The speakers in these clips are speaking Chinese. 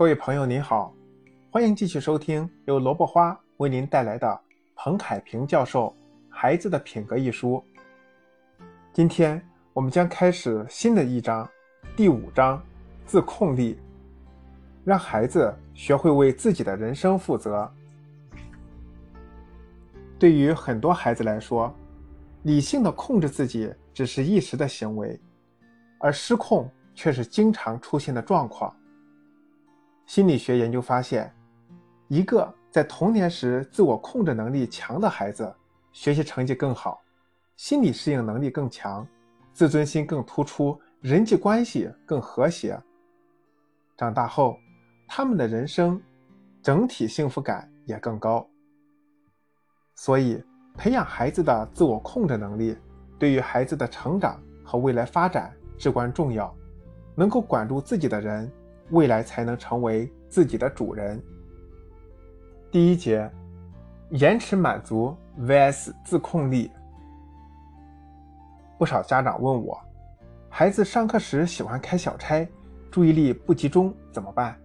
各位朋友您好，欢迎继续收听由萝卜花为您带来的彭凯平教授《孩子的品格》一书。今天我们将开始新的一章，第五章“自控力”，让孩子学会为自己的人生负责。对于很多孩子来说，理性的控制自己只是一时的行为，而失控却是经常出现的状况。心理学研究发现，一个在童年时自我控制能力强的孩子，学习成绩更好，心理适应能力更强，自尊心更突出，人际关系更和谐。长大后，他们的人生整体幸福感也更高。所以，培养孩子的自我控制能力，对于孩子的成长和未来发展至关重要。能够管住自己的人。未来才能成为自己的主人。第一节，延迟满足 vs 自控力。不少家长问我，孩子上课时喜欢开小差，注意力不集中怎么办？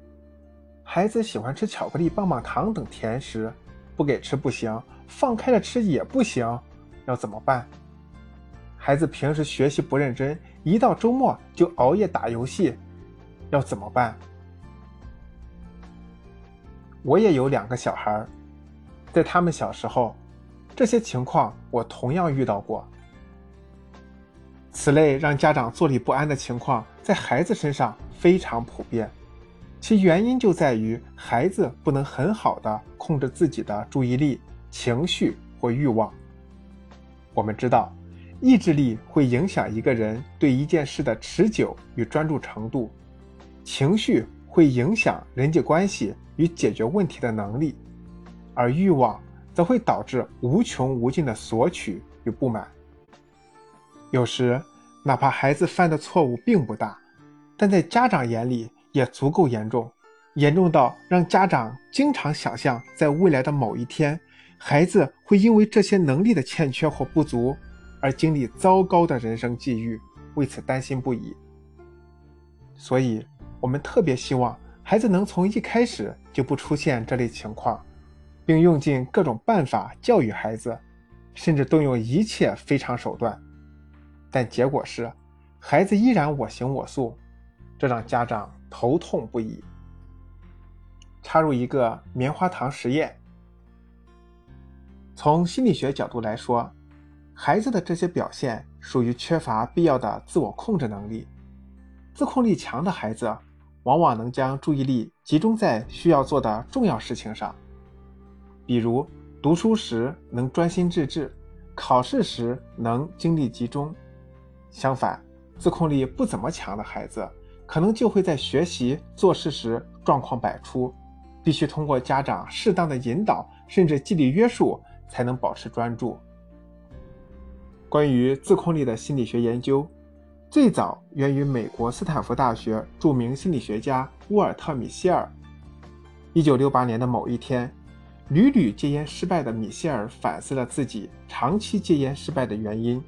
孩子喜欢吃巧克力、棒棒糖等甜食，不给吃不行，放开了吃也不行，要怎么办？孩子平时学习不认真，一到周末就熬夜打游戏。要怎么办？我也有两个小孩，在他们小时候，这些情况我同样遇到过。此类让家长坐立不安的情况，在孩子身上非常普遍，其原因就在于孩子不能很好的控制自己的注意力、情绪或欲望。我们知道，意志力会影响一个人对一件事的持久与专注程度。情绪会影响人际关系与解决问题的能力，而欲望则会导致无穷无尽的索取与不满。有时，哪怕孩子犯的错误并不大，但在家长眼里也足够严重，严重到让家长经常想象在未来的某一天，孩子会因为这些能力的欠缺或不足而经历糟糕的人生际遇，为此担心不已。所以。我们特别希望孩子能从一开始就不出现这类情况，并用尽各种办法教育孩子，甚至动用一切非常手段。但结果是，孩子依然我行我素，这让家长头痛不已。插入一个棉花糖实验。从心理学角度来说，孩子的这些表现属于缺乏必要的自我控制能力。自控力强的孩子。往往能将注意力集中在需要做的重要事情上，比如读书时能专心致志，考试时能精力集中。相反，自控力不怎么强的孩子，可能就会在学习、做事时状况百出，必须通过家长适当的引导，甚至纪律约束，才能保持专注。关于自控力的心理学研究。最早源于美国斯坦福大学著名心理学家沃尔特·米歇尔。1968年的某一天，屡屡戒烟失败的米歇尔反思了自己长期戒烟失败的原因，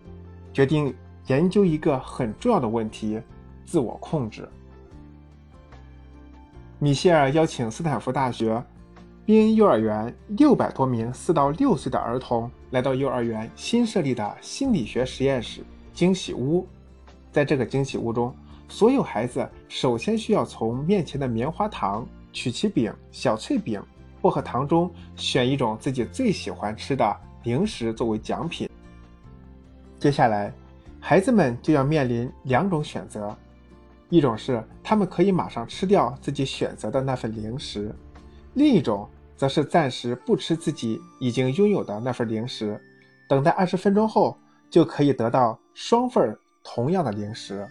决定研究一个很重要的问题——自我控制。米歇尔邀请斯坦福大学宾恩幼儿园600多名4到6岁的儿童来到幼儿园新设立的心理学实验室——惊喜屋。在这个惊喜屋中，所有孩子首先需要从面前的棉花糖、曲奇饼、小脆饼、薄荷糖中选一种自己最喜欢吃的零食作为奖品。接下来，孩子们就要面临两种选择：一种是他们可以马上吃掉自己选择的那份零食；另一种则是暂时不吃自己已经拥有的那份零食，等待二十分钟后就可以得到双份儿。同样的零食，